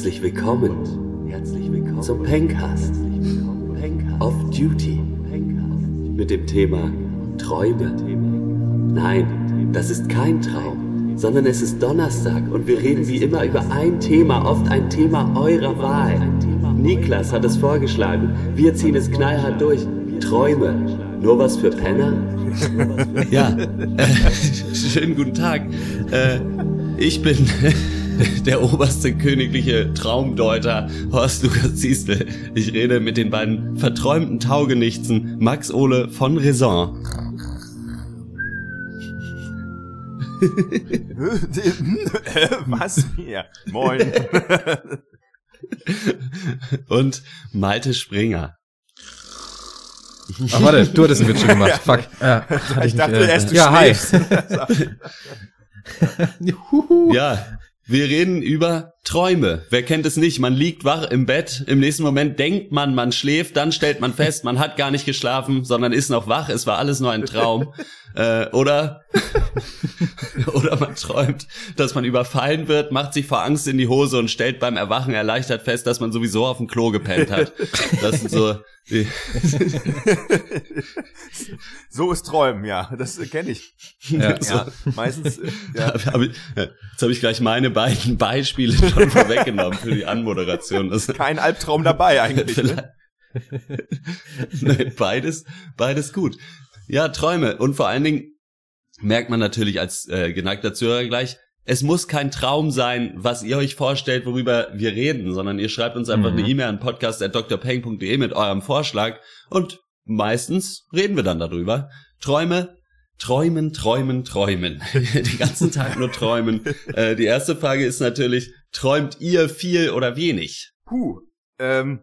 Herzlich willkommen, herzlich willkommen zum Pencast, Off Duty mit dem Thema Träume. Nein, das ist kein Traum, sondern es ist Donnerstag und wir reden wie immer über ein Thema, oft ein Thema eurer Wahl. Niklas hat es vorgeschlagen, wir ziehen es knallhart durch. Träume, nur was für Penner? Ja, schönen guten Tag. Äh, ich bin der oberste königliche Traumdeuter Horst Lukas Ziestel. Ich rede mit den beiden verträumten Taugenichtsen Max Ole von Raison. Was? Ja. Moin. Und Malte Springer. Ach, warte, du hattest einen Witz schon gemacht. Fuck. Ja, Ich nicht, dachte äh, erst, du Ja, hi. schläfst. Juhu. Ja, wir reden über Träume. Wer kennt es nicht? Man liegt wach im Bett, im nächsten Moment denkt man, man schläft, dann stellt man fest, man hat gar nicht geschlafen, sondern ist noch wach. Es war alles nur ein Traum. äh, oder oder man träumt, dass man überfallen wird, macht sich vor Angst in die Hose und stellt beim Erwachen erleichtert fest, dass man sowieso auf dem Klo gepennt hat. Das sind so So ist Träumen, ja. Das äh, kenne ich. Ja. so. Ja, meistens. äh, Ja. Hab, hab ich, jetzt habe ich gleich meine beiden Beispiele schon vorweggenommen für die Anmoderation. Das, Kein Albtraum dabei eigentlich. Ne? nee, beides, beides gut. Ja, Träume. Und vor allen Dingen merkt man natürlich als äh, geneigter Zuhörer gleich, es muss kein Traum sein, was ihr euch vorstellt, worüber wir reden, sondern ihr schreibt uns einfach Mhm. eine E-Mail an podcast.drpeng.de mit eurem Vorschlag und meistens reden wir dann darüber. Träume, träumen, träumen, träumen. Den ganzen Tag nur träumen. Äh, die erste Frage ist natürlich, träumt ihr viel oder wenig? Puh. Ähm,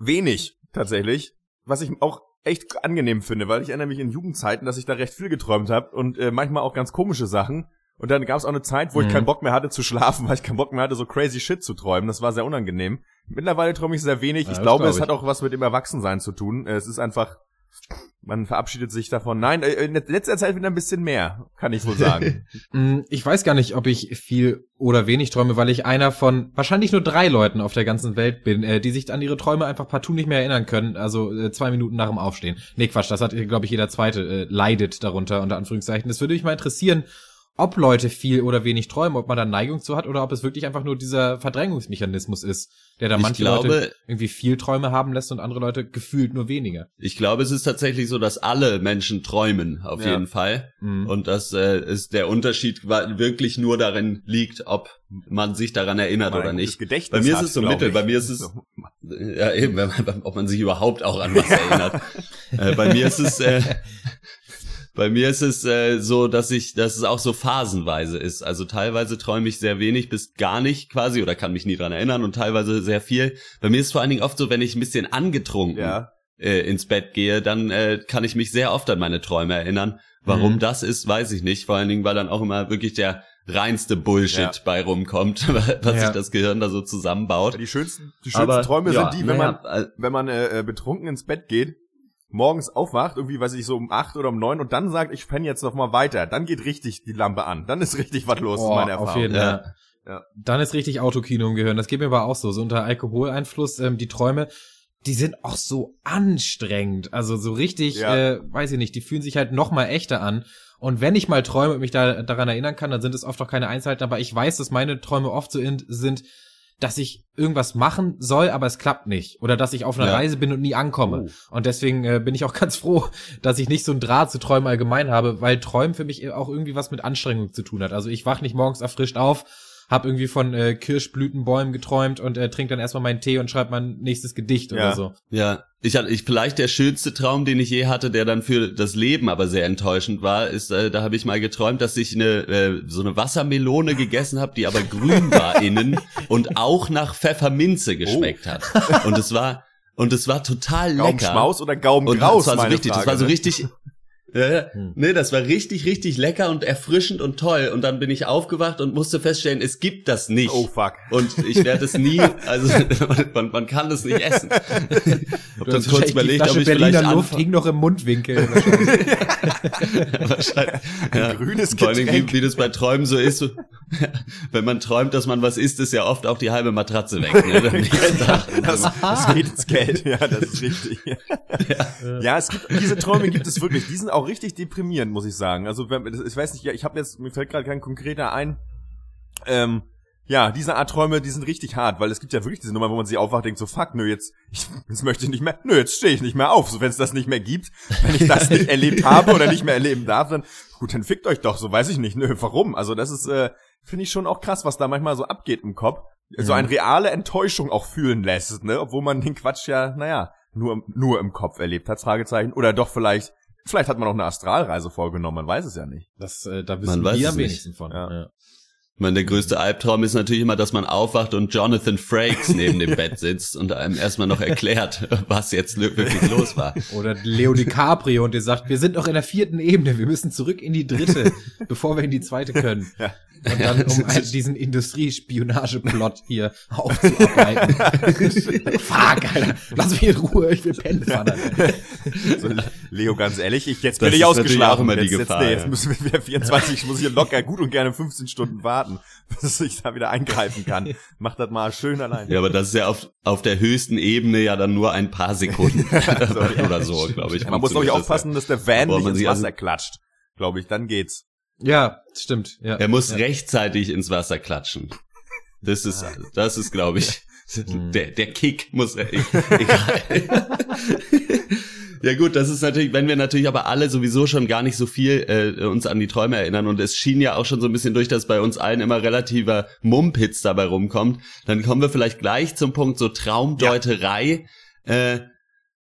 wenig, tatsächlich. Was ich auch echt angenehm finde, weil ich erinnere mich in Jugendzeiten, dass ich da recht viel geträumt habe und äh, manchmal auch ganz komische Sachen. Und dann gab es auch eine Zeit, wo ich Mhm. keinen Bock mehr hatte zu schlafen, weil ich keinen Bock mehr hatte, so crazy shit zu träumen. Das war sehr unangenehm. Mittlerweile träume ich sehr wenig. Ja, ich glaube, glaub es ich. hat auch was mit dem Erwachsensein zu tun. Äh, Es ist einfach, man verabschiedet sich davon. Nein, äh, in letzter Zeit wieder ein bisschen mehr, kann ich wohl sagen. Mm, Ich weiß gar nicht, ob ich viel oder wenig träume, weil ich einer von wahrscheinlich nur drei Leuten auf der ganzen Welt bin, äh, die sich an ihre Träume einfach partout nicht mehr erinnern können. Also äh, zwei Minuten nach dem Aufstehen. Nee, Quatsch, das hat, glaube ich, jeder Zweite äh, leidet darunter, unter Anführungszeichen. Das würde mich mal interessieren, ob Leute viel oder wenig träumen, ob man da Neigung zu hat oder ob es wirklich einfach nur dieser Verdrängungsmechanismus ist, der da Ich manche glaube- Leute irgendwie viel Träume haben lässt und andere Leute gefühlt nur weniger. Ich glaube, es ist tatsächlich so, dass alle Menschen träumen, auf Ja. jeden Fall. Mhm. Und dass äh, ist der Unterschied wirklich nur darin liegt, ob man sich daran erinnert Mal oder nicht. Gedächtnis Bei mir ist es so mittel, ich. bei mir ist es ja eben, wenn man, ob man sich überhaupt auch an was erinnert. äh, bei mir ist es äh, bei mir ist es äh, so, dass ich, dass es auch so phasenweise ist. Also teilweise träume ich sehr wenig bis gar nicht quasi oder kann mich nie dran erinnern und teilweise sehr viel. Bei mir ist es vor allen Dingen oft so, wenn ich ein bisschen angetrunken Ja. äh, ins Bett gehe, dann äh, kann ich mich sehr oft an meine Träume erinnern. Warum Mhm. das ist, weiß ich nicht. Vor allen Dingen, weil dann auch immer wirklich der reinste Bullshit Ja. bei rumkommt, was Ja. sich das Gehirn da so zusammenbaut. Die schönsten, die schönsten Träume ja, sind die, wenn man äh, wenn man äh, äh, betrunken ins Bett geht, morgens aufwacht, irgendwie, weiß ich, so um acht oder um neun und dann sagt, ich penne jetzt noch mal weiter, dann geht richtig die Lampe an. Dann ist richtig was los, Oh, meine Erfahrung. Auf jeden Ja. Fall. Ja. Dann ist richtig Autokino im Gehirn. Das geht mir aber auch so. So unter Alkoholeinfluss, ähm, die Träume, die sind auch so anstrengend. Also so richtig, Ja. äh, weiß ich nicht, die fühlen sich halt noch mal echter an. Und wenn ich mal träume und mich da daran erinnern kann, dann sind es oft auch keine Einzelheiten, aber ich weiß, dass meine Träume oft so in, sind, dass ich irgendwas machen soll, aber es klappt nicht. Oder dass ich auf einer Ja. Reise bin und nie ankomme. Oh. Und deswegen äh, bin ich auch ganz froh, dass ich nicht so ein Draht zu Träumen allgemein habe, weil Träumen für mich auch irgendwie was mit Anstrengung zu tun hat. Also ich wach nicht morgens erfrischt auf, hab irgendwie von äh, Kirschblütenbäumen geträumt und äh, trink dann erstmal meinen Tee und schreib mein nächstes Gedicht Ja. oder so. Ja, ich hatte ich vielleicht der schönste Traum, den ich je hatte, der dann für das Leben aber sehr enttäuschend war, ist, äh, da habe ich mal geträumt, dass ich eine äh, so eine Wassermelone gegessen habe, die aber grün war innen und auch nach Pfefferminze geschmeckt hat. Und es war und es war total lecker. Gaumenschmaus oder Und Gaumengraus, das war so richtig, Frage, das war so ne? richtig. Ja, ja. Hm. Nee, das war richtig, richtig lecker und erfrischend und toll. Und dann bin ich aufgewacht und musste feststellen, es gibt das nicht. Oh fuck. Und ich werde es nie, also man, man kann das nicht essen. Hab Du dann kurz wahrscheinlich überlegt, ob ich vielleicht Berliner Luft anfange. hing noch im Mundwinkel. Wahrscheinlich. Ein grünes Vor Getränk. wie, wie das bei Träumen so ist. So, Wenn man träumt, dass man was isst, ist ja oft auch die halbe Matratze weg. Ne? Das, das geht ins Geld, ja, das ist richtig. Ja. ja, es gibt diese Träume gibt es wirklich. Die sind auch richtig deprimierend, muss ich sagen. Also wenn, ich weiß nicht, ja, ich habe jetzt mir fällt gerade kein konkreter ein. Ähm, ja, diese Art Träume, die sind richtig hart, weil es gibt ja wirklich diese Nummer, wo man sich aufwacht, denkt so, fuck, nö, jetzt, ich, jetzt möchte ich nicht mehr, nö, jetzt stehe ich nicht mehr auf. So, wenn es das nicht mehr gibt, wenn ich das nicht erlebt habe oder nicht mehr erleben darf, dann, gut, dann fickt euch doch, so weiß ich nicht, nö, warum? Also das ist, äh, finde ich schon auch krass, was da manchmal so abgeht im Kopf. So eine reale Enttäuschung auch fühlen lässt, ne, obwohl man den Quatsch ja, naja, nur, nur im Kopf erlebt hat, Fragezeichen. Oder doch vielleicht, vielleicht hat man auch eine Astralreise vorgenommen, man weiß es ja nicht. Das, äh, da wissen Man weiß wir es am nicht. wenigsten von. Ja. Ja. Ich meine, der größte Albtraum ist natürlich immer, dass man aufwacht und Jonathan Frakes neben dem Bett sitzt und einem erstmal noch erklärt, was jetzt wirklich los war. Oder Leo DiCaprio und der sagt, wir sind noch in der vierten Ebene, wir müssen zurück in die dritte, bevor wir in die zweite können. Ja. Und dann, um halt diesen Industriespionageplot hier aufzuarbeiten. Fuck, Alter. Lass mich in Ruhe, ich will pennen, Vater. So, Leo, ganz ehrlich, ich, jetzt Das bin ich ausgeschlafen. immer die jetzt, Gefahr, jetzt, nee, jetzt müssen wir wieder 24, ich muss hier locker gut und gerne 15 Stunden warten, bis ich da wieder eingreifen kann. Mach das mal schön allein. Ja, aber das ist ja auf, auf der höchsten Ebene ja dann nur ein paar Sekunden oder so, glaube ich. Man muss, glaube ich, aufpassen, dass der Van nicht ins also- Wasser klatscht. Glaube ich, dann geht's. Ja, stimmt. Ja. Er muss ja. rechtzeitig ins Wasser klatschen. Das ist, das ist, glaube ich, der, der Kick muss, egal. Ja gut, das ist natürlich, wenn wir natürlich aber alle sowieso schon gar nicht so viel äh, uns an die Träume erinnern und es schien ja auch schon so ein bisschen durch, dass bei uns allen immer relativer Mumpitz dabei rumkommt, dann kommen wir vielleicht gleich zum Punkt so Traumdeuterei. Äh,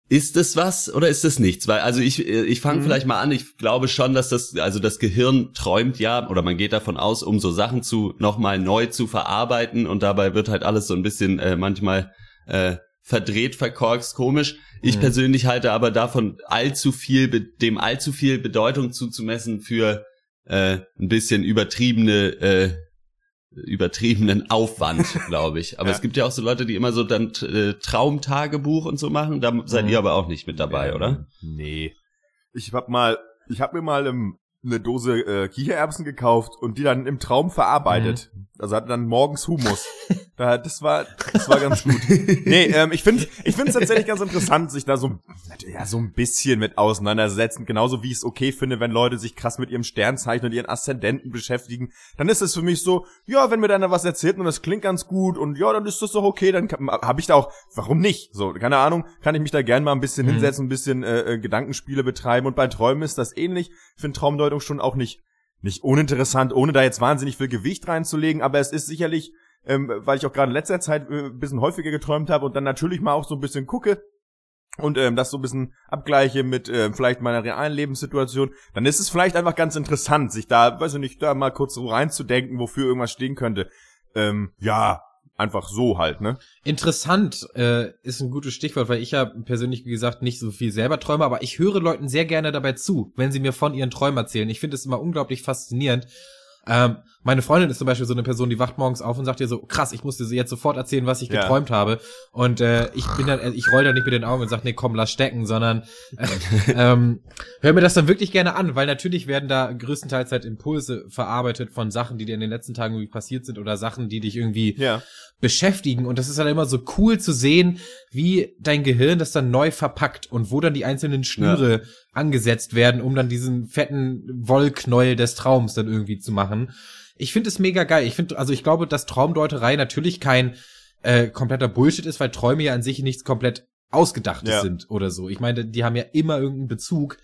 ist es was oder ist es nichts? Weil also ich äh, ich fange Mhm. vielleicht mal an. Ich glaube schon, dass das also das Gehirn träumt ja oder man geht davon aus, um so Sachen zu nochmal neu zu verarbeiten und dabei wird halt alles so ein bisschen äh, manchmal äh, verdreht, verkorkst, komisch. Ich Mhm. persönlich halte aber davon allzu viel, dem allzu viel Bedeutung zuzumessen für äh, ein bisschen übertriebene, äh, übertriebenen Aufwand, glaube ich. Aber Ja. es gibt ja auch so Leute, die immer so dann äh, Traumtagebuch und so machen. Da seid Mhm. ihr aber auch nicht mit dabei, oder? Nee. Ich hab mal, ich hab mir mal ähm, eine Dose äh, Kichererbsen gekauft und die dann im Traum verarbeitet. Also hatte dann morgens Humus. da, das war, das war ganz gut. nee, ähm, ich finde, ich finde es tatsächlich ganz interessant, sich da so, ja, so ein bisschen mit auseinandersetzen. Genauso wie ich es okay finde, wenn Leute sich krass mit ihrem Sternzeichen und ihren Aszendenten beschäftigen. Dann ist es für mich so, ja, wenn mir da was erzählt und das klingt ganz gut und ja, dann ist das doch okay. Dann habe ich da auch, warum nicht? So, keine Ahnung, kann ich mich da gern mal ein bisschen Mhm. hinsetzen, ein bisschen äh, äh, Gedankenspiele betreiben. Und bei Träumen ist das ähnlich. Ich finde Traumdeutung schon auch nicht nicht uninteressant, ohne da jetzt wahnsinnig viel Gewicht reinzulegen, aber es ist sicherlich, ähm, weil ich auch gerade in letzter Zeit äh, ein bisschen häufiger geträumt habe und dann natürlich mal auch so ein bisschen gucke und ähm, das so ein bisschen abgleiche mit äh, vielleicht meiner realen Lebenssituation, dann ist es vielleicht einfach ganz interessant, sich da, weiß ich nicht, da mal kurz so reinzudenken, wofür irgendwas stehen könnte. Ähm, ja, einfach so halt, ne? Interessant äh, ist ein gutes Stichwort, weil ich ja persönlich, wie gesagt, nicht so viel selber träume, aber ich höre Leuten sehr gerne dabei zu, wenn sie mir von ihren Träumen erzählen. Ich finde es immer unglaublich faszinierend. Ähm, meine Freundin ist zum Beispiel so eine Person, die wacht morgens auf und sagt dir so, krass, ich muss dir jetzt sofort erzählen, was ich Ja. geträumt habe. Und äh, ich bin dann, ich roll da nicht mit den Augen und sag, nee, komm, lass stecken, sondern äh, ähm, hör mir das dann wirklich gerne an, weil natürlich werden da größtenteils halt Impulse verarbeitet von Sachen, die dir in den letzten Tagen irgendwie passiert sind oder Sachen, die dich irgendwie Ja. beschäftigen. Und das ist halt immer so cool zu sehen, wie dein Gehirn das dann neu verpackt und wo dann die einzelnen Schnüre angesetzt werden, um dann diesen fetten Wollknäuel des Traums dann irgendwie zu machen. Ich finde es mega geil. Ich finde, also ich glaube, dass Traumdeuterei natürlich kein äh, kompletter Bullshit ist, weil Träume ja an sich nichts komplett Ausgedachtes Ja. sind oder so. Ich meine, die haben ja immer irgendeinen Bezug.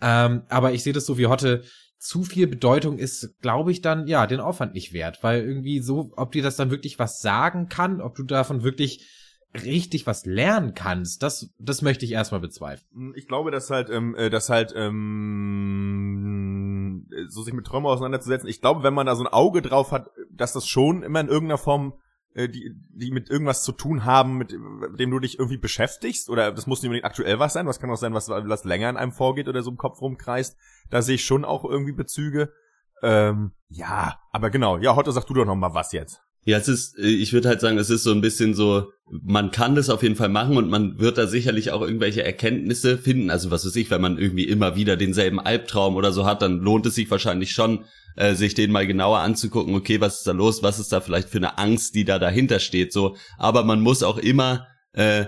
Ähm, aber ich sehe das so wie Hotte. Zu viel Bedeutung ist, glaube ich, dann, ja, den Aufwand nicht wert, weil irgendwie so, ob dir das dann wirklich was sagen kann, ob du davon wirklich richtig was lernen kannst, das, das möchte ich erstmal bezweifeln. Ich glaube, dass halt, ähm, äh, dass halt, ähm, so sich mit Träumen auseinanderzusetzen. Ich glaube, wenn man da so ein Auge drauf hat, dass das schon immer in irgendeiner Form, äh, die, die mit irgendwas zu tun haben, mit, mit dem du dich irgendwie beschäftigst. Oder das muss nicht unbedingt aktuell was sein. Was kann auch sein, was, was länger in einem vorgeht oder so im Kopf rumkreist. Da sehe ich schon auch irgendwie Bezüge. Ähm, ja, aber genau. Ja, heute sag du doch noch mal was jetzt. Ja, es ist, äh, ich würde halt sagen, es ist so ein bisschen so, man kann das auf jeden Fall machen und man wird da sicherlich auch irgendwelche Erkenntnisse finden. Also was weiß ich, wenn man irgendwie immer wieder denselben Albtraum oder so hat, dann lohnt es sich wahrscheinlich schon, äh, sich den mal genauer anzugucken. Okay, was ist da los? Was ist da vielleicht für eine Angst, die da dahinter steht? So, aber man muss auch immer äh,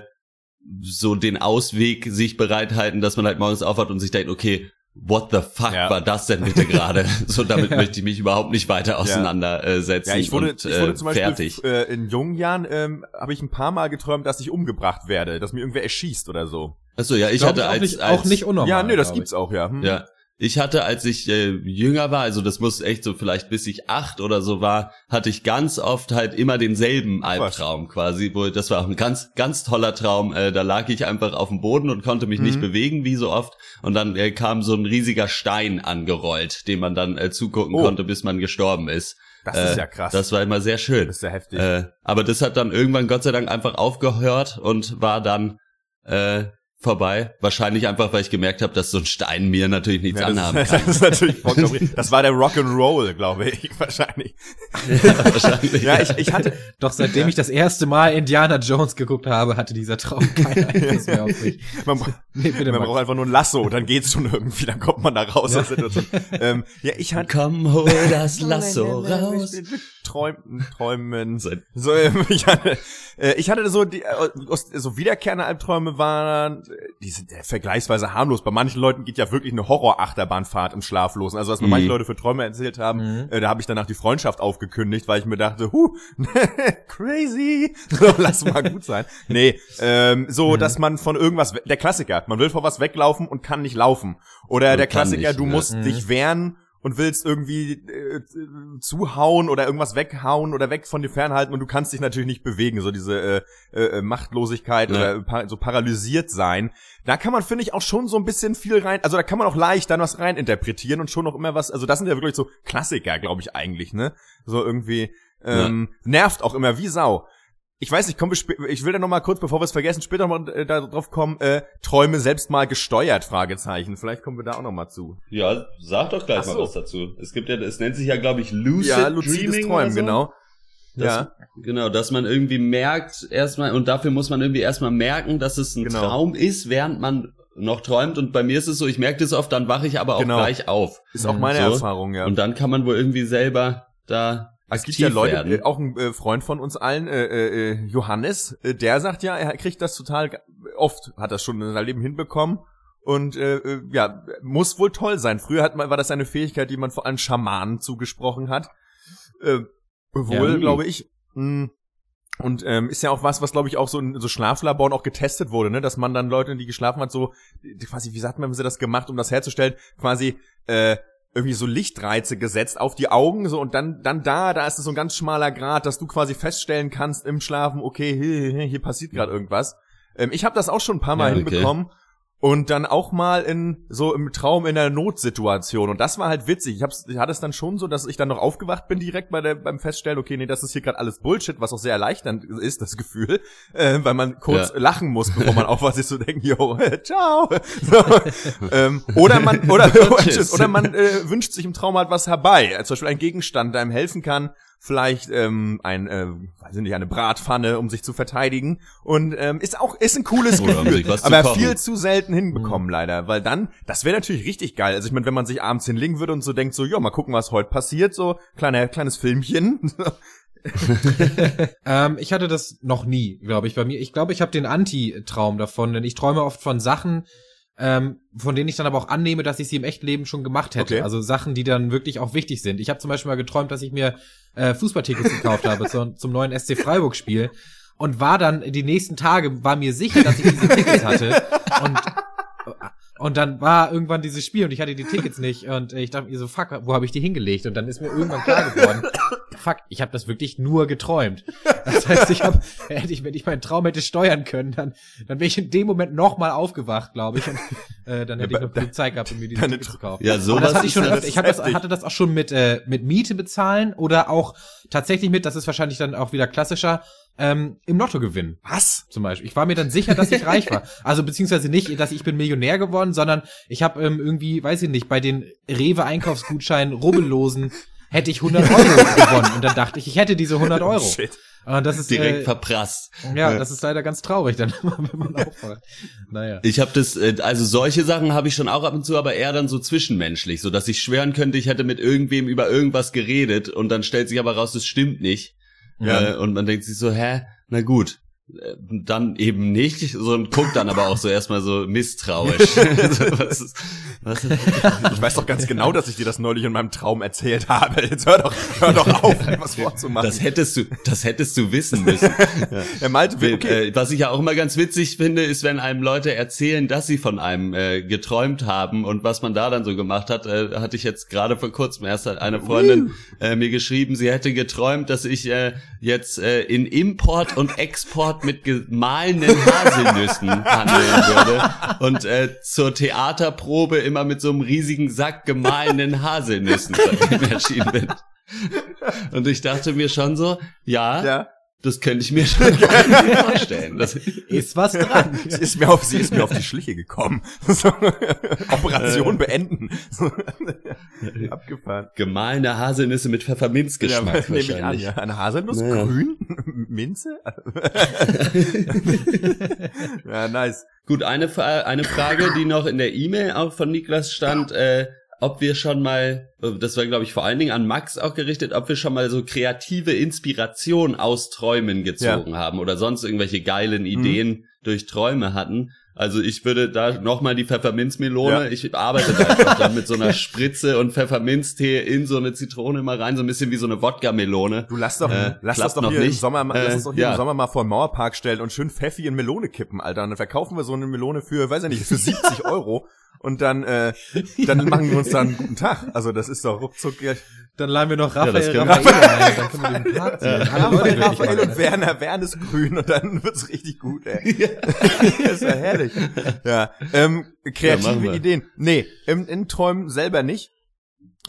so den Ausweg sich bereithalten, dass man halt morgens aufwacht und sich denkt, okay, what the fuck Ja. war das denn bitte gerade? so damit Ja. möchte ich mich überhaupt nicht weiter auseinandersetzen. Ja, ich wurde, und, ich wurde äh, zum Beispiel fertig. Äh, in jungen Jahren ähm, habe ich ein paar Mal geträumt, dass ich umgebracht werde, dass mir irgendwer erschießt oder so. Achso, ja, ich Glaub hatte auch als, nicht, als auch nicht unnormal. ja, nee, das gibt's auch, ja. Hm. Ja. Ich hatte, als ich äh, jünger war, also das muss echt so vielleicht bis ich acht oder so war, hatte ich ganz oft halt immer denselben Albtraum quasi, wo das war auch ein ganz, ganz toller Traum. Äh, da lag ich einfach auf dem Boden und konnte mich nicht Mhm. bewegen, wie so oft. Und dann äh, kam so ein riesiger Stein angerollt, dem man dann äh, zugucken Oh. konnte, bis man gestorben ist. Das äh, ist ja krass. Das war immer sehr schön. Das ist ja heftig. Äh, aber das hat dann irgendwann Gott sei Dank einfach aufgehört und war dann äh, vorbei. Wahrscheinlich einfach, weil ich gemerkt habe, dass so ein Stein mir natürlich nichts ja, anhaben das, kann. das ist natürlich vollkommen. Das war der Rock'n'Roll, glaube ich, wahrscheinlich. wahrscheinlich. Ja, ich, ich hatte, Doch seitdem ich das erste Mal Indiana Jones geguckt habe, hatte dieser Traum keinen Einfluss mehr auf mich. man, Nee, bitte man braucht einfach nur ein Lasso, dann geht's schon irgendwie, dann kommt man da raus aus der Situation. Ähm, ja, ich hatte Komm, hol das Lasso raus. Träumen, träumen. So- So, ich hatte, äh, ich hatte so die, äh, so wiederkehrende Albträume waren, die sind äh, vergleichsweise harmlos. Bei manchen Leuten geht ja wirklich eine Horror-Achterbahnfahrt im Schlaf los. Also was mir Mhm. manche Leute für Träume erzählt haben, Mhm. äh, da habe ich danach die Freundschaft aufgekündigt, weil ich mir dachte, huh, crazy, so, lass mal gut sein. Nee, ähm, so, Mhm. dass man von irgendwas, der Klassiker, man will vor was weglaufen und kann nicht laufen. Oder Und der Klassiker, nicht, du musst Mhm. dich wehren und willst irgendwie äh, zuhauen oder irgendwas weghauen oder weg von dir fernhalten und du kannst dich natürlich nicht bewegen, so diese äh, äh, Machtlosigkeit Ja. oder pa so paralysiert sein. Da kann man, finde ich, auch schon so ein bisschen viel rein, also da kann man auch leicht dann was rein interpretieren und schon noch immer was, also das sind ja wirklich so Klassiker, glaube ich eigentlich, ne? So irgendwie, ähm, nervt auch immer wie Sau. Ich weiß nicht, komm, ich will da noch mal kurz, bevor wir es vergessen, später noch mal äh, darauf kommen, äh, Träume selbst mal gesteuert, Fragezeichen. Vielleicht kommen wir da auch noch mal zu. Ja, sag doch gleich Ach so. mal was dazu. Es gibt ja, es nennt sich ja, glaube ich, Lucid ja, Dreaming Träumen, so. genau. Das, ja. Genau, dass man irgendwie merkt, erstmal, und dafür muss man irgendwie erstmal merken, dass es ein Genau. Traum ist, während man noch träumt. Und bei mir ist es so, ich merke das oft, dann wache ich aber auch Genau. gleich auf. Ist auch meine So. Erfahrung, ja. Und dann kann man wohl irgendwie selber da es gibt ja Leute, werden. äh, auch ein äh, Freund von uns allen, äh, Johannes, der sagt ja, er kriegt das total oft, hat das schon in seinem Leben hinbekommen. Und äh, ja, muss wohl toll sein. Früher hat man, war das eine Fähigkeit, die man vor allem Schamanen zugesprochen hat. Äh, wohl, Ja. glaube ich. Mm. Und ähm, ist ja auch was, was glaube ich auch so in so Schlaflaboren auch getestet wurde, ne, dass man dann Leute, die geschlafen hat, so quasi, wie sagt man, haben sie das gemacht, um das herzustellen, quasi äh, irgendwie so Lichtreize gesetzt auf die Augen, so und dann dann da, da ist es so ein ganz schmaler Grad, dass du quasi feststellen kannst im Schlafen, okay, hier, hier, hier passiert gerade irgendwas. Ähm, ich habe das auch schon ein paar Mal Ja, okay. hinbekommen. Und dann auch mal in so im Traum in einer Notsituation. Und das war halt witzig. Ich, hab's, ich hatte es dann schon so, dass ich dann noch aufgewacht bin direkt bei der, beim Feststellen, okay, nee, das ist hier gerade alles Bullshit, was auch sehr erleichternd ist, das Gefühl. Äh, weil man kurz Ja. lachen muss, bevor man aufwacht, sich so denken, yo, ciao. So, ähm, oder man, oder, oder man äh, wünscht sich im Traum halt was herbei. Zum Beispiel ein Gegenstand, der einem helfen kann, vielleicht ähm, ein, äh, weiß ich nicht, eine Bratpfanne, um sich zu verteidigen. Und ähm, ist auch ist ein cooles Oder Gefühl, zu aber kochen. viel zu selten hinbekommen leider, weil dann, das wäre natürlich richtig geil. Also ich meine, wenn man sich abends hinlegen würde und so denkt, so, ja, mal gucken, was heute passiert, so kleiner kleines Filmchen. Ähm, ich hatte das noch nie, glaube ich, bei mir. Ich glaube, ich habe den Anti-Traum davon, denn ich träume oft von Sachen, ähm, von denen ich dann aber auch annehme, dass ich sie im echten Leben schon gemacht hätte. Okay. Also Sachen, die dann wirklich auch wichtig sind. Ich habe zum Beispiel mal geträumt, dass ich mir äh, Fußballtickets gekauft habe zum, zum neuen SC Freiburg-Spiel und war dann die nächsten Tage, war mir sicher, dass ich diese Tickets hatte und und dann war irgendwann dieses Spiel und ich hatte die Tickets nicht und ich dachte mir so, fuck, wo habe ich die hingelegt? Und dann ist mir irgendwann klar geworden, fuck, ich habe das wirklich nur geträumt. Das heißt, ich habe, hätte ich, wenn ich meinen Traum hätte steuern können, dann, dann wäre ich in dem Moment nochmal aufgewacht, glaube ich. Und äh, dann hätte ich noch Zeit gehabt, um mir diese Tickets zu kaufen. Ja, sowas das hatte ich schon ja- öfter. Ich hab das, hatte das auch schon mit, äh, mit Miete bezahlen oder auch tatsächlich mit, das ist wahrscheinlich dann auch wieder klassischer, ähm, im Lotto gewinnen Was? zum Beispiel. Ich war mir dann sicher, dass ich reich war. Also beziehungsweise nicht, dass ich bin Millionär geworden, sondern ich habe ähm, irgendwie, weiß ich nicht, bei den Rewe-Einkaufsgutscheinen, Rubbellosen hätte ich 100 Euro gewonnen. Und dann dachte ich, ich hätte diese 100 Euro. Shit. Und das ist, Direkt äh, verprasst. ja, das ist leider ganz traurig dann, wenn man aufwacht. Naja. Ich habe das, äh, also solche Sachen habe ich schon auch ab und zu, aber eher dann so zwischenmenschlich, so dass ich schwören könnte, ich hätte mit irgendwem über irgendwas geredet und dann stellt sich aber raus, das stimmt nicht. Ja. Äh, und man denkt sich so, hä, na gut. Äh, Dann eben nicht, so und guckt dann aber auch so erstmal so misstrauisch. So, was ist, was ist, Ich weiß doch ganz genau, dass ich dir das neulich in meinem Traum erzählt habe. Jetzt hör doch, hör doch auf, was vorzumachen. das hättest du, das hättest du wissen müssen. er meinte, okay. Äh, was ich ja auch immer ganz witzig finde, ist, wenn einem Leute erzählen, dass sie von einem äh, geträumt haben und was man da dann so gemacht hat. Äh, hatte ich jetzt gerade vor kurzem erst hat eine Freundin äh, mir geschrieben, sie hätte geträumt, dass ich äh, jetzt äh, in Import und Export mit gemahlenen Haselnüssen handeln würde und äh, zur Theaterprobe immer mit so einem riesigen Sack gemahlenen Haselnüssen erschienen bin. Und ich dachte mir schon so, ja, ja. Das könnte ich mir schon vorstellen. Das, Ist was dran. Sie ist mir auf, sie ist mir auf die Schliche gekommen. So, Operation beenden. So, abgefahren. gemahlene Haselnüsse mit Pfefferminzgeschmack nehme ich an, wahrscheinlich. ja. Eine Haselnuss, Naja. grün, Minze. ja, nice. Gut, eine, eine Frage, die noch in der E-Mail auch von Niklas stand, äh, ob wir schon mal, äh, das war glaube ich vor allen Dingen an Max auch gerichtet, ob wir schon mal so kreative Inspiration aus Träumen gezogen haben oder sonst irgendwelche geilen Mhm. Ideen durch Träume hatten. Also ich würde da nochmal die Pfefferminzmelone, Ja. ich arbeite da einfach dann mit so einer Spritze und Pfefferminztee in so eine Zitrone mal rein, so ein bisschen wie so eine Wodka-Melone. Du lass doch, Äh, lass das doch noch hier im nicht. Sommer, mal- lass Äh, uns doch hier ja. im Sommer mal vor den Mauerpark stellen und schön Pfeffi in Melone kippen, Alter. Und dann verkaufen wir so eine Melone für, weiß ich nicht, für 70 Euro. Und dann, äh, dann machen wir uns da einen guten Tag. Also das ist doch ruckzuck. Ja, Dann laden wir noch Ja, das Raphael, können Raphael ein, dann können wir den Park ziehen. Leute Raphael, Raphael und Werner, Werner ist grün und dann wird's richtig gut, ey. ist ja herrlich. Ja, ähm, Ja, kreative wir. Ideen. Nee, im, in Träumen selber nicht.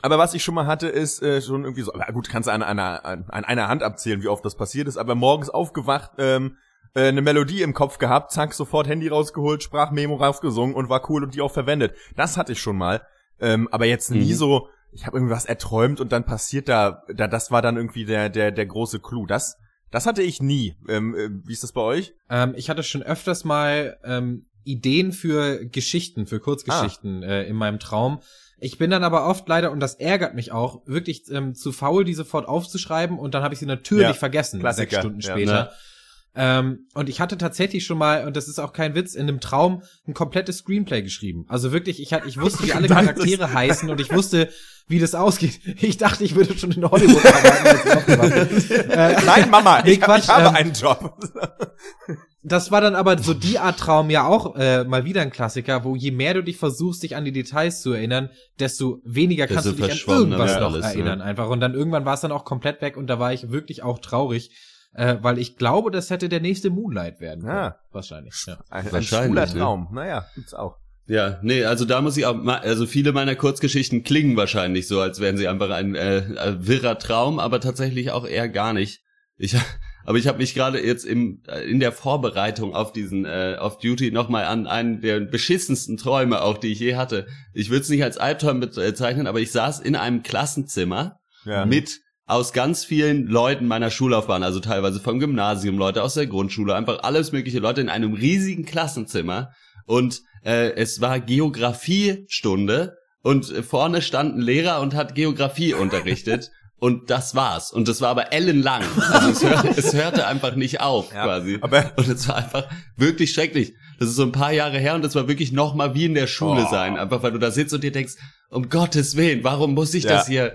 Aber was ich schon mal hatte, ist äh, schon irgendwie so, aber gut, kannst du an einer, an, an einer Hand abzählen, wie oft das passiert ist, aber morgens aufgewacht, ähm, äh, eine Melodie im Kopf gehabt, zack, sofort Handy rausgeholt, Sprachmemo rausgesungen und war cool und die auch verwendet. Das hatte ich schon mal. Ähm, aber jetzt nie Mhm. so, ich habe irgendwas erträumt und dann passiert da, da, das war dann irgendwie der, der, der große Clou. Das, das hatte ich nie. Ähm, äh, wie ist das bei euch? Ähm, ich hatte schon öfters mal ähm, Ideen für Geschichten, für Kurzgeschichten äh, in meinem Traum. Ich bin dann aber oft leider, und das ärgert mich auch, wirklich ähm, zu faul, die sofort aufzuschreiben und dann habe ich sie natürlich Ja, vergessen, Klassiker, sechs Stunden ja. später. Ähm, und ich hatte tatsächlich schon mal, und das ist auch kein Witz, in einem Traum ein komplettes Screenplay geschrieben. Also wirklich, ich hatte, ich wusste, wie alle Charaktere heißen und ich wusste, wie das ausgeht. Ich dachte, ich würde schon in Hollywood arbeiten. Äh, Nein, Mama, Nee, ich, hab, ich Quatsch, habe ähm, einen Job. Das war dann aber so die Art Traum ja auch äh, mal wieder ein Klassiker, wo je mehr du dich versuchst, dich an die Details zu erinnern, desto weniger kannst Desto du dich an irgendwas noch alles, erinnern ne? einfach. Und dann irgendwann war es dann auch komplett weg und da war ich wirklich auch traurig, äh, weil ich glaube, das hätte der nächste Moonlight werden können. Ja. Wahrscheinlich. Ja. Ein, ein Wahrscheinlich, schwuler ne? Traum. Naja, gibt's auch. Ja, nee, also da muss ich auch, also viele meiner Kurzgeschichten klingen wahrscheinlich so, als wären sie einfach ein äh, äh, wirrer Traum, aber tatsächlich auch eher gar nicht. Ich, aber ich habe mich gerade jetzt im äh, in der Vorbereitung auf diesen äh, Off Duty nochmal an einen der beschissensten Träume auch, die ich je hatte. Ich würde es nicht als Albtraum bezeichnen, aber ich saß in einem Klassenzimmer Ja. mit aus ganz vielen Leuten meiner Schullaufbahn, also teilweise vom Gymnasium, Leute aus der Grundschule, einfach alles mögliche Leute in einem riesigen Klassenzimmer und äh, es war Geografiestunde und vorne stand ein Lehrer und hat Geografie unterrichtet und das war's und das war aber ellenlang, also es, hör, es hörte einfach nicht auf Ja, quasi aber- und es war einfach wirklich schrecklich. Das ist so ein paar Jahre her und das war wirklich noch mal wie in der Schule Oh. sein, einfach weil du da sitzt und dir denkst, um Gottes Willen, warum muss ich Ja. das hier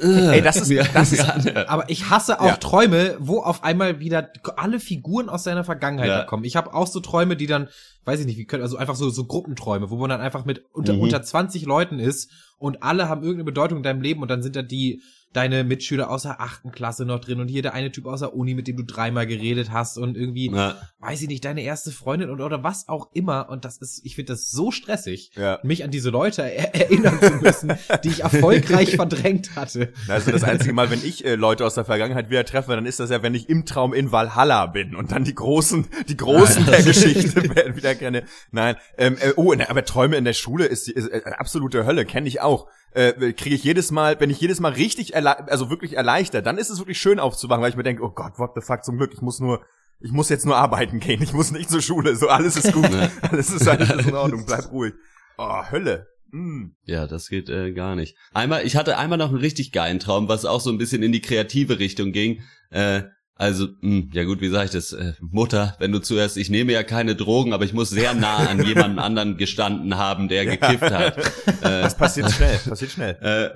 Ey, das ist, das ist? Aber ich hasse auch Ja. Träume, wo auf einmal wieder alle Figuren aus seiner Vergangenheit Ja. kommen. Ich habe auch so Träume, die dann, weiß ich nicht, wie können, also einfach so, so Gruppenträume, wo man dann einfach mit unter, Mhm. unter 20 Leuten ist und alle haben irgendeine Bedeutung in deinem Leben und dann sind da die, deine Mitschüler aus der achten Klasse noch drin und hier der eine Typ aus der Uni, mit dem du dreimal geredet hast und irgendwie, Ja. weiß ich nicht, deine erste Freundin und, oder was auch immer und das ist, ich finde das so stressig, Ja. mich an diese Leute er erinnern zu müssen, die ich erfolgreich verdrängt hatte. also das einzige Mal, wenn ich äh, Leute aus der Vergangenheit wieder treffe, dann ist das ja, wenn ich im Traum in Valhalla bin und dann die großen, die großen der Geschichte werden wieder kenne. Nein, ähm, äh, oh, ne, aber Träume in der Schule ist, ist äh, absolute Hölle, kenne ich auch. Äh, kriege ich jedes Mal, wenn ich jedes Mal richtig, also wirklich erleichtert, dann ist es wirklich schön aufzuwachen, weil ich mir denke, oh Gott, what the fuck, zum Glück, ich muss nur, ich muss jetzt nur arbeiten gehen, ich muss nicht zur Schule, so alles ist gut, alles ist alles ist in Ordnung, bleib ruhig. Oh, Hölle. Mm. Ja, das geht äh, gar nicht. Einmal, ich hatte einmal noch einen richtig geilen Traum, was auch so ein bisschen in die kreative Richtung ging. Äh, also, mh, ja gut, wie sage ich das? Äh, Mutter, wenn du zuerst, ich nehme ja keine Drogen, aber ich muss sehr nah an jemanden anderen gestanden haben, der gekifft hat. Äh, Das passiert schnell, passiert schnell. äh,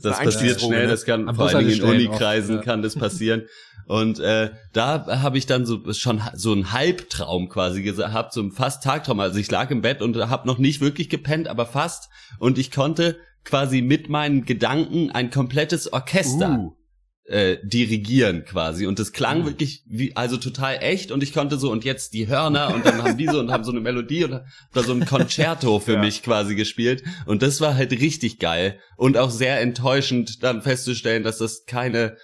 das Eine passiert schnell, ne? das kann Am vor allen Dingen in Unikreisen ja. kann das passieren. Und äh, da habe ich dann so schon so einen Halbtraum quasi gehabt, so einen fast Tagtraum. Also ich lag im Bett und habe noch nicht wirklich gepennt, aber fast. Und ich konnte quasi mit meinen Gedanken ein komplettes Orchester Uh. Äh, dirigieren quasi und das klang Mhm. wirklich wie also total echt und ich konnte so und jetzt die Hörner und dann haben die so und haben so eine Melodie und da so ein Concerto für Ja. mich quasi gespielt und das war halt richtig geil und auch sehr enttäuschend dann festzustellen, dass das keine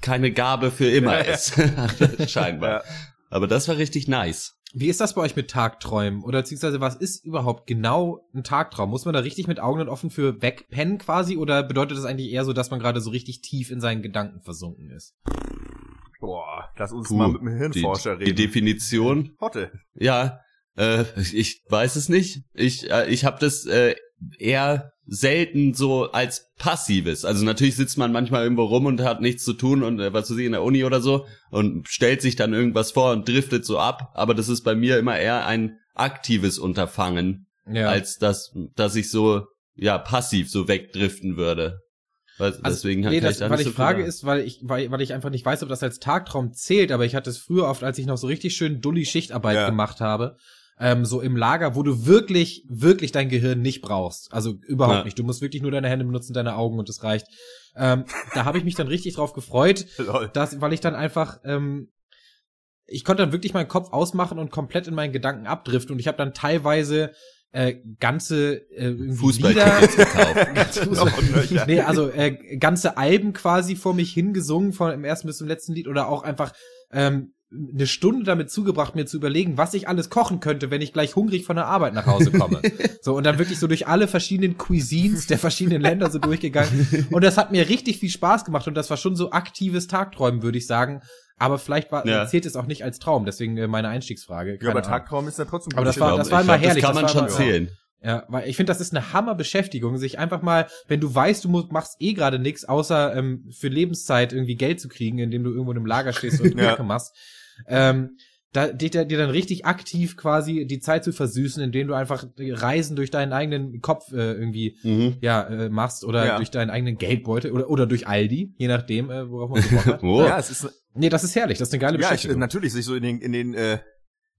keine Gabe für immer ja. ist scheinbar. Ja. Aber das war richtig nice. Wie ist das bei euch mit Tagträumen? Oder beziehungsweise was ist überhaupt genau ein Tagtraum? Muss man da richtig mit Augen und offen für wegpennen quasi? Oder bedeutet das eigentlich eher so, dass man gerade so richtig tief in seinen Gedanken versunken ist? Boah, lass uns Puh, mal mit Die, Hirnforscher die reden. Definition Hotte. Ja, äh, ich weiß es nicht. Ich, äh, ich habe das äh, eher selten so als passives. Also natürlich sitzt man manchmal irgendwo rum und hat nichts zu tun und äh, was weiß ich in der Uni oder so und stellt sich dann irgendwas vor und driftet so ab. Aber das ist bei mir immer eher ein aktives Unterfangen, Ja. als dass, dass ich so ja passiv so wegdriften würde. Weil, deswegen nee, das, ich weil ich so frage ist, weil ich, weil, weil ich einfach nicht weiß, ob das als Tagtraum zählt, aber ich hatte es früher oft, als ich noch so richtig schön dulli Schichtarbeit Ja. gemacht habe, ähm, so im Lager, wo du wirklich, wirklich dein Gehirn nicht brauchst. Also überhaupt Ja. nicht. Du musst wirklich nur deine Hände benutzen, deine Augen und das reicht. Ähm, da habe ich mich dann richtig drauf gefreut, dass, weil ich dann einfach, ähm, ich konnte dann wirklich meinen Kopf ausmachen und komplett in meinen Gedanken abdriften und ich habe dann teilweise äh, ganze äh, irgendwie Lieder, Fußballtickets gekauft. ganze Noch Fußball- nee, also äh, ganze Alben quasi vor mich hingesungen, von dem ersten bis zum letzten Lied oder auch einfach ähm, eine Stunde damit zugebracht, mir zu überlegen, was ich alles kochen könnte, wenn ich gleich hungrig von der Arbeit nach Hause komme. so, und dann wirklich so durch alle verschiedenen Cuisines der verschiedenen Länder so durchgegangen. Und das hat mir richtig viel Spaß gemacht und das war schon so aktives Tagträumen, würde ich sagen. Aber vielleicht war, Ja. zählt es auch nicht als Traum, deswegen äh, meine Einstiegsfrage. Ja, Keine aber Ahnung. Tagtraum ist ja trotzdem Aber das gut. war- das glaub, immer herrlich, Das kann man war schon zählen. Ja, weil ich finde, das ist eine Hammerbeschäftigung, sich einfach mal, wenn du weißt, du musst, machst eh gerade nichts, außer ähm, für Lebenszeit irgendwie Geld zu kriegen, indem du irgendwo in einem Lager stehst und Ja. Kacke machst, ähm, da dir, dir dann richtig aktiv quasi die Zeit zu versüßen, indem du einfach Reisen durch deinen eigenen Kopf äh, irgendwie Mhm. ja äh, machst oder Ja. durch deinen eigenen Geldbeutel oder oder durch Aldi, je nachdem, äh, worauf man so Bock hat. Oh. Ja, es ist Nee, das ist herrlich, das ist eine geile ja, ich, Beschäftigung. natürlich sich so in den in den äh,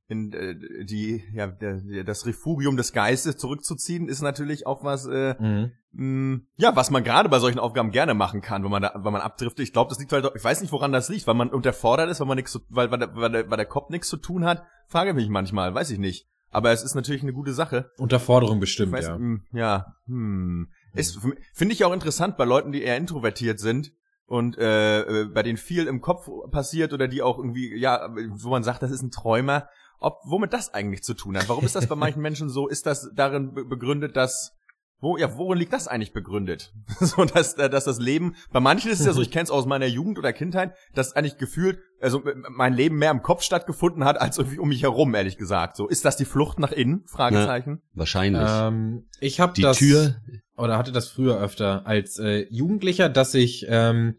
in äh, die ja der, der, das Refugium des Geistes zurückzuziehen ist natürlich auch was äh, mhm. mh, ja was man gerade bei solchen Aufgaben gerne machen kann, wenn man da wenn man abdriftet. Ich glaube, das liegt halt ich weiß nicht, woran das liegt, weil man unterfordert ist, weil man nichts so, weil weil der, weil, der, weil der Kopf nichts zu tun hat. Frage mich manchmal, weiß ich nicht. Aber es ist natürlich eine gute Sache. Unterforderung bestimmt, weiß, ja. mh, ja, hm. Ist finde ich auch interessant bei Leuten, die eher introvertiert sind und äh, äh, bei denen viel im Kopf passiert oder die auch irgendwie ja, wo man sagt, das ist ein Träumer, ob womit das eigentlich zu tun hat. Warum ist das bei manchen Menschen so? Ist das darin be begründet, dass wo, ja, worin liegt das eigentlich begründet? so, dass, äh, dass das Leben, bei manchen ist es ja so, ich kenne es aus meiner Jugend oder Kindheit, dass eigentlich gefühlt, also mein Leben mehr im Kopf stattgefunden hat, als irgendwie um mich herum, ehrlich gesagt. So, ist das die Flucht nach innen? Fragezeichen. Wahrscheinlich. Ähm, ich habe die das Tür. oder hatte das früher öfter als äh, Jugendlicher, dass ich, ähm,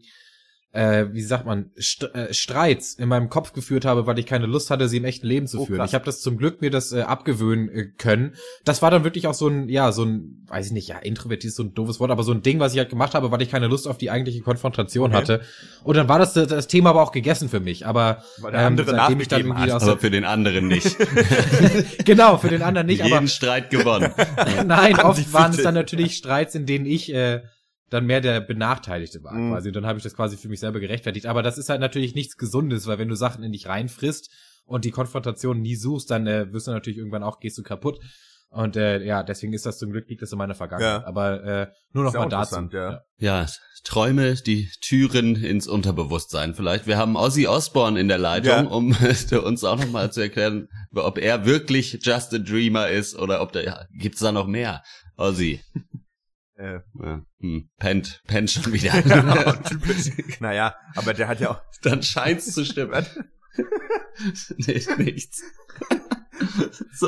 äh, wie sagt man, St äh, Streits in meinem Kopf geführt habe, weil ich keine Lust hatte, sie im echten Leben zu Oh, führen. krass. Ich habe das zum Glück mir das äh, abgewöhnen äh, können. Das war dann wirklich auch so ein, ja, so ein, weiß ich nicht, ja, introvertiert ist so ein doofes Wort, aber so ein Ding, was ich halt gemacht habe, weil ich keine Lust auf die eigentliche Konfrontation Okay. hatte. Und dann war das das Thema aber auch gegessen für mich. Aber Weil der andere seitdem ich dann irgendwie Aber für den anderen nicht. genau für den anderen nicht, aber Jeden Streit gewonnen. Nein, oft waren es dann natürlich Streits, in denen ich äh, dann mehr der Benachteiligte war Mhm. quasi. Und dann habe ich das quasi für mich selber gerechtfertigt. Aber das ist halt natürlich nichts Gesundes, weil wenn du Sachen in dich reinfrisst und die Konfrontation nie suchst, dann äh, wirst du natürlich irgendwann auch, gehst du kaputt. Und äh, ja, deswegen ist das zum Glück liegt das in meiner Vergangenheit. Ja. Aber äh, nur noch ja mal dazu. ja. Ja, Träume, die Türen ins Unterbewusstsein vielleicht. Wir haben Ozzy Osbourne in der Leitung, Ja. um uns auch nochmal zu erklären, ob er wirklich just a dreamer ist oder ob da, ja, gibt's da noch mehr? Ozzy. Äh, Ja, hm, pennt, pennt schon wieder. Ja, typisch. naja, aber der hat ja auch. Dann scheint's zu stimmen. nee, nichts. so,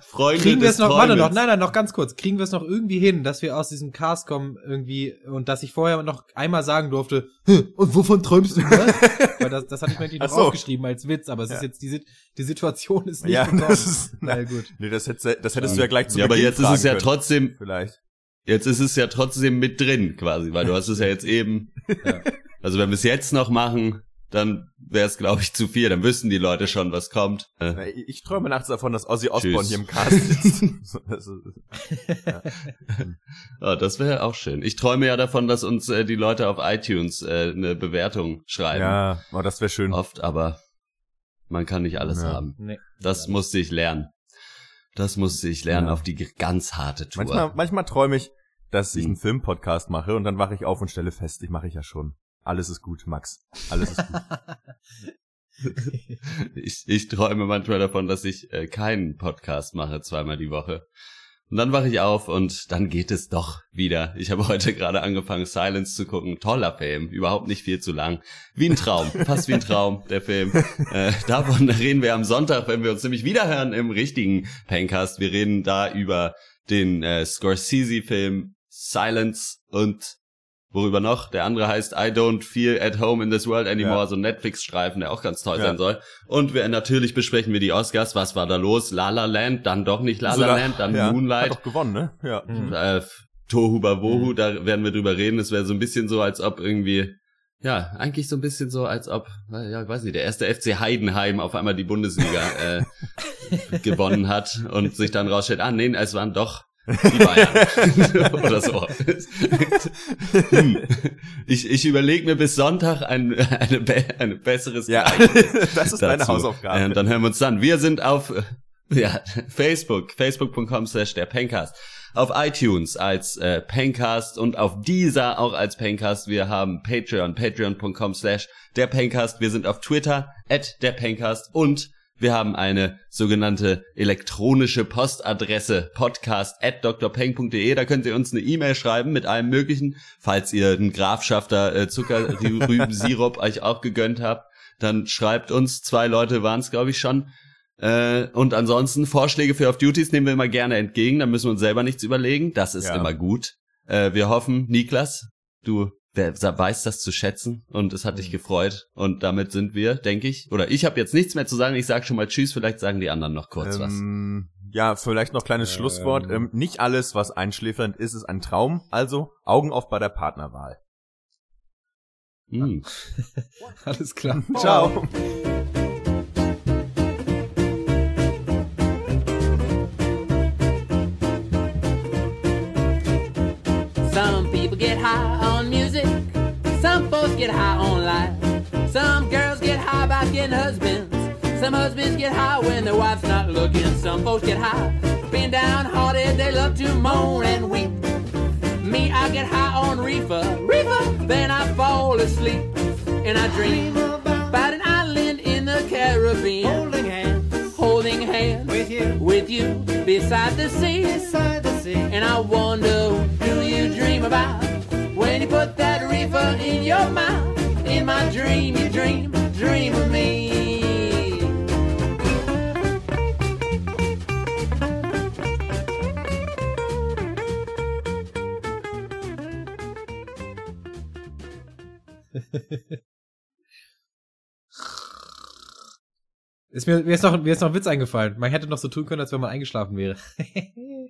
Freunde Kriegen wir es noch, warte noch, nein, nein, noch ganz kurz. Kriegen wir es noch irgendwie hin, dass wir aus diesem Cast kommen irgendwie und dass ich vorher noch einmal sagen durfte, "Hm, und wovon träumst du? Was? Weil das, das hatte ich mir eigentlich Ach noch so. aufgeschrieben als Witz, aber es ist Ja. jetzt, die, die Situation ist nicht Ja, gekommen. das ist- Na gut. Nee, das hättest, das hättest du ja gleich zu Ja, aber Beginn jetzt ist es ja können, trotzdem, Vielleicht. Jetzt ist es ja trotzdem mit drin quasi, weil du hast es ja jetzt eben. Ja. Also wenn wir es jetzt noch machen, dann wäre es, glaube ich, zu viel. Dann wüssten die Leute schon, was kommt. Äh, Ich ich träume nachts davon, dass Ozzy Osbourne Tschüss. hier im Cast sitzt. Ist- oh, das wäre auch schön. Ich träume ja davon, dass uns äh, die Leute auf iTunes äh, eine Bewertung schreiben. ja, oh, das wäre schön. Oft, aber man kann nicht alles Ja. haben. Nee. Das musste ich lernen. Das musste ich lernen Ja. auf die ganz harte Tour. Manchmal, manchmal träume ich, dass ich Hm. einen Filmpodcast mache und dann wache ich auf und stelle fest, ich mache ich ja schon. Alles ist gut, Max. Alles ist gut. Ich, ich träume manchmal davon, dass ich äh, keinen Podcast mache, zweimal die Woche. Und dann wache ich auf und dann geht es doch wieder. Ich habe heute gerade angefangen, Silence zu gucken. Toller Film, überhaupt nicht viel zu lang. Wie ein Traum, fast wie ein Traum, der Film. Äh, davon reden wir am Sonntag, wenn wir uns nämlich wiederhören im richtigen Pencast. Wir reden da über den äh, Scorsese-Film Silence und worüber noch? Der andere heißt I Don't Feel at Home in This World Anymore, Ja. so ein Netflix-Streifen, der auch ganz toll Ja. sein soll. Und wir natürlich besprechen wir die Oscars. Was war da los? La La Land, dann doch nicht La La da- Land, dann ja, Moonlight. Hat doch gewonnen, ne? Ja. Mhm. Äh, Tohu Babohu, Mhm. da werden wir drüber reden. Es wäre so ein bisschen so, als ob irgendwie, ja, eigentlich so ein bisschen so, als ob, ja, ich weiß nicht, der erste FC Heidenheim auf einmal die Bundesliga äh, gewonnen hat und sich dann rausstellt, ah nee, es waren doch die Bayern oder so. Hm. ich ich überlege mir bis Sonntag ein eine, be ein besseres Ja, das ist dazu. Hausaufgabe. Und dann hören wir uns dann. Wir sind auf äh, ja, Facebook, facebook.com slash der Pencast. Auf iTunes als äh, Pencast und auf dieser auch als Pencast. Wir haben Patreon, patreon.com slash der Pencast. Wir sind auf Twitter, at der Pencast und wir haben eine sogenannte elektronische Postadresse podcast at drpeng.de. Da könnt ihr uns eine E-Mail schreiben mit allem möglichen. Falls ihr einen Grafschafter äh, Zuckerrübensirup euch auch gegönnt habt, dann schreibt uns. Zwei Leute waren es, glaube ich, schon. Äh, und ansonsten Vorschläge für Off-Duties nehmen wir immer gerne entgegen. Da müssen wir uns selber nichts überlegen. Das ist Ja. immer gut. Äh, wir hoffen, Niklas, du wer weißt das zu schätzen und es hat dich gefreut. Und damit sind wir, denke ich, oder ich habe jetzt nichts mehr zu sagen. Ich sage schon mal Tschüss. Vielleicht sagen die anderen noch kurz was. Ähm, ja, vielleicht noch kleines Ähm. Schlusswort. Ähm, nicht alles, was einschläfernd ist, ist ein Traum. Also Augen auf bei der Partnerwahl. Hm. Alles klar. Ciao. Some folks get high on life. Some girls get high by getting husbands. Some husbands get high when their wife's not looking. Some folks get high being downhearted. They love to moan and weep. Me, I get high on reefer. Reefer. Then I fall asleep and I dream about an island in the Caribbean. Holding hands. Holding hands with you. With you beside the sea. Beside the sea. And I wonder do you dream about you put that reefer in your mouth. In my dream, you dream, dream of me. Ist mir, mir, ist noch, mir ist noch ein Witz eingefallen. Man hätte noch so tun können, als wenn man eingeschlafen wäre.